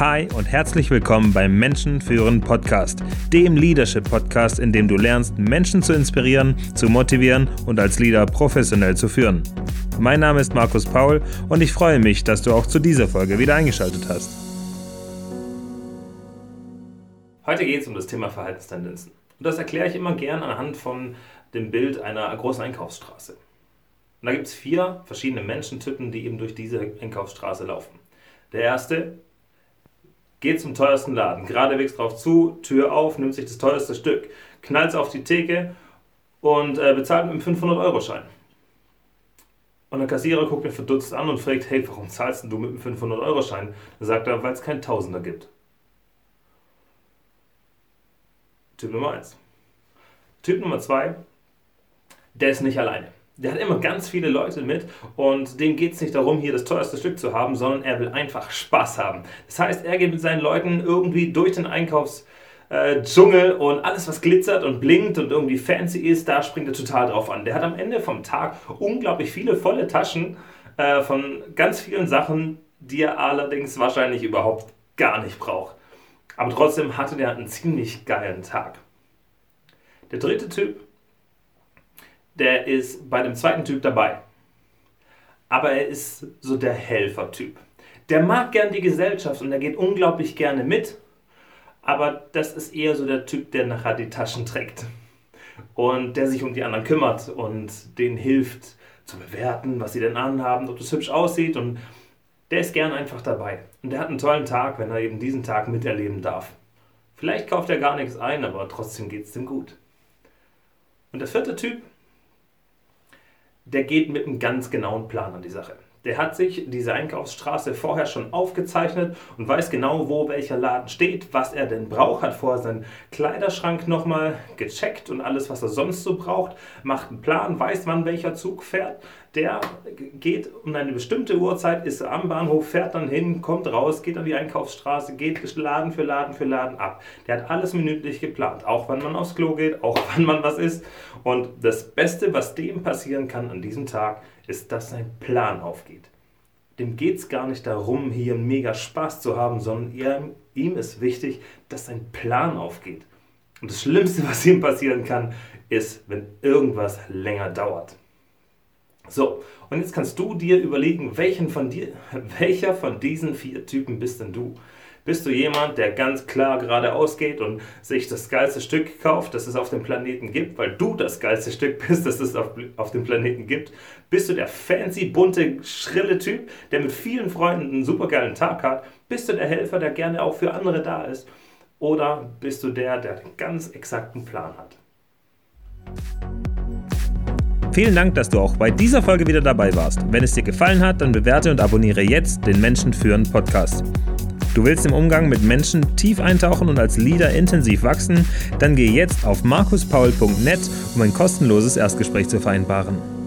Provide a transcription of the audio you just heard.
Hi und herzlich willkommen beim Menschen führen Podcast, dem Leadership Podcast, in dem du lernst, Menschen zu inspirieren, zu motivieren und als Leader professionell zu führen. Mein Name ist Markus Paul und ich freue mich, dass du auch zu dieser Folge wieder eingeschaltet hast. Heute geht es um das Thema Verhaltenstendenzen. Und das erkläre ich immer gern anhand von dem Bild einer großen Einkaufsstraße. Und da gibt es vier verschiedene Menschentypen, die eben durch diese Einkaufsstraße laufen. Der erste geht zum teuersten Laden, geradewegs drauf zu, Tür auf, nimmt sich das teuerste Stück, knallt es auf die Theke und äh, bezahlt mit einem 500-Euro-Schein. Und der Kassierer guckt mir verdutzt an und fragt, hey, warum zahlst du mit einem 500-Euro-Schein? Dann sagt er, weil es keinen Tausender gibt. Typ Nummer 1. Typ Nummer 2, der ist nicht alleine der hat immer ganz viele Leute mit und dem geht es nicht darum, hier das teuerste Stück zu haben, sondern er will einfach Spaß haben. Das heißt, er geht mit seinen Leuten irgendwie durch den Einkaufsdschungel und alles, was glitzert und blinkt und irgendwie fancy ist, da springt er total drauf an. Der hat am Ende vom Tag unglaublich viele volle Taschen äh, von ganz vielen Sachen, die er allerdings wahrscheinlich überhaupt gar nicht braucht. Aber trotzdem hatte der einen ziemlich geilen Tag. Der dritte Typ der ist bei dem zweiten Typ dabei. Aber er ist so der Helfertyp. Der mag gern die Gesellschaft und er geht unglaublich gerne mit. Aber das ist eher so der Typ, der nachher die Taschen trägt. Und der sich um die anderen kümmert und denen hilft zu bewerten, was sie denn anhaben, ob das hübsch aussieht. Und der ist gern einfach dabei. Und der hat einen tollen Tag, wenn er eben diesen Tag miterleben darf. Vielleicht kauft er gar nichts ein, aber trotzdem geht es dem gut. Und der vierte Typ, der geht mit einem ganz genauen Plan an die Sache. Der hat sich diese Einkaufsstraße vorher schon aufgezeichnet und weiß genau, wo welcher Laden steht, was er denn braucht, hat vorher seinen Kleiderschrank nochmal gecheckt und alles, was er sonst so braucht, macht einen Plan, weiß, wann welcher Zug fährt. Der geht um eine bestimmte Uhrzeit, ist am Bahnhof, fährt dann hin, kommt raus, geht an die Einkaufsstraße, geht Laden für Laden für Laden ab. Der hat alles minütlich geplant, auch wann man aufs Klo geht, auch wann man was isst. Und das Beste, was dem passieren kann an diesem Tag, ist, dass sein Plan aufgeht. Dem geht es gar nicht darum, hier mega Spaß zu haben, sondern er, ihm ist wichtig, dass sein Plan aufgeht. Und das Schlimmste, was ihm passieren kann, ist, wenn irgendwas länger dauert. So, und jetzt kannst du dir überlegen, welchen von dir, welcher von diesen vier Typen bist denn du? Bist du jemand, der ganz klar geradeaus geht und sich das geilste Stück kauft, das es auf dem Planeten gibt, weil du das geilste Stück bist, das es auf, auf dem Planeten gibt? Bist du der fancy, bunte, schrille Typ, der mit vielen Freunden einen supergeilen Tag hat? Bist du der Helfer, der gerne auch für andere da ist? Oder bist du der, der den ganz exakten Plan hat? Vielen Dank, dass du auch bei dieser Folge wieder dabei warst. Wenn es dir gefallen hat, dann bewerte und abonniere jetzt den Menschen führen Podcast. Du willst im Umgang mit Menschen tief eintauchen und als Leader intensiv wachsen? Dann geh jetzt auf markuspaul.net, um ein kostenloses Erstgespräch zu vereinbaren.